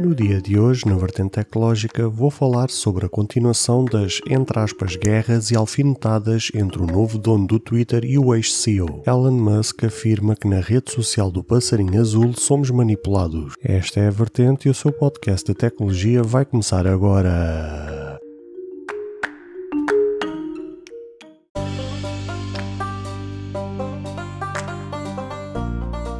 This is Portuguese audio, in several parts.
No dia de hoje, na vertente tecnológica, vou falar sobre a continuação das, entre aspas, guerras e alfinetadas entre o novo dono do Twitter e o ex-CEO. Elon Musk afirma que na rede social do passarinho azul somos manipulados. Esta é a vertente e o seu podcast de tecnologia vai começar agora.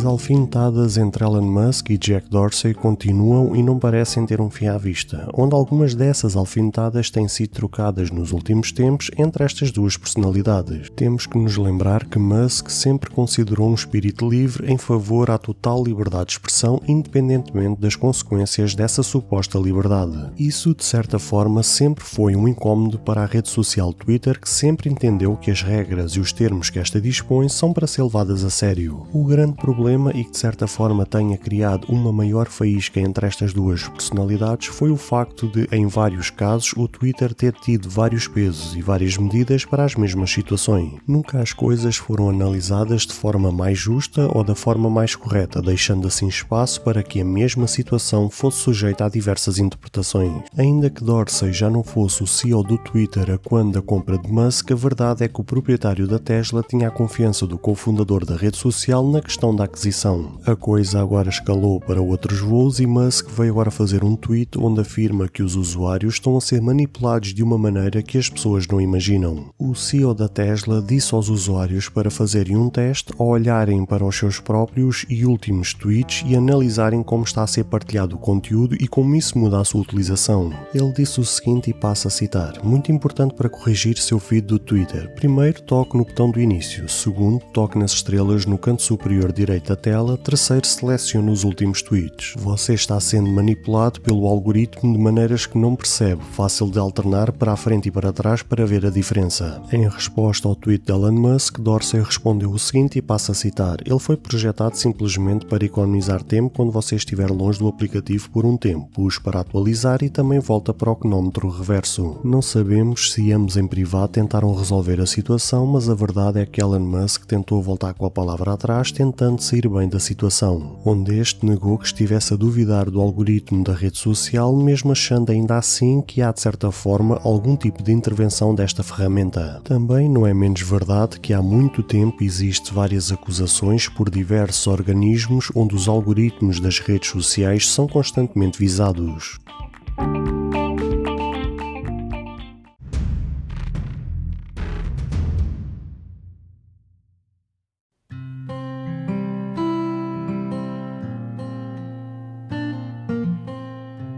As alfinetadas entre Elon Musk e Jack Dorsey continuam e não parecem ter um fim à vista, onde algumas dessas alfinetadas têm sido trocadas nos últimos tempos entre estas duas personalidades. Temos que nos lembrar que Musk sempre considerou um espírito livre em favor à total liberdade de expressão, independentemente das consequências dessa suposta liberdade. Isso, de certa forma, sempre foi um incómodo para a rede social Twitter, que sempre entendeu que as regras e os termos que esta dispõe são para ser levadas a sério. O grande problema problema e que de certa forma tenha criado uma maior faísca entre estas duas personalidades foi o facto de, em vários casos, o Twitter ter tido vários pesos e várias medidas para as mesmas situações. Nunca as coisas foram analisadas de forma mais justa ou da forma mais correta, deixando assim espaço para que a mesma situação fosse sujeita a diversas interpretações. Ainda que Dorsey já não fosse o CEO do Twitter a quando da compra de Musk, a verdade é que o proprietário da Tesla tinha a confiança do cofundador da rede social na questão da aquisição aquisição. A coisa agora escalou para outros voos e Musk veio agora fazer um tweet onde afirma que os usuários estão a ser manipulados de uma maneira que as pessoas não imaginam. O CEO da Tesla disse aos usuários para fazerem um teste ou olharem para os seus próprios e últimos tweets e analisarem como está a ser partilhado o conteúdo e como isso muda a sua utilização. Ele disse o seguinte e passa a citar: Muito importante para corrigir seu feed do Twitter. Primeiro, toque no botão do início. Segundo, toque nas estrelas no canto superior direito da tela, terceiro selecione os últimos tweets. Você está sendo manipulado pelo algoritmo de maneiras que não percebe, fácil de alternar para a frente e para trás para ver a diferença. Em resposta ao tweet de Elon Musk, Dorsey respondeu o seguinte e passa a citar: Ele foi projetado simplesmente para economizar tempo quando você estiver longe do aplicativo por um tempo. Pus para atualizar e também volta para o cronómetro reverso. Não sabemos se ambos em privado tentaram resolver a situação, mas a verdade é que Elon Musk tentou voltar com a palavra atrás, tentando sair sair bem da situação, onde este negou que estivesse a duvidar do algoritmo da rede social, mesmo achando ainda assim que há de certa forma algum tipo de intervenção desta ferramenta. Também não é menos verdade que há muito tempo existe várias acusações por diversos organismos onde os algoritmos das redes sociais são constantemente visados.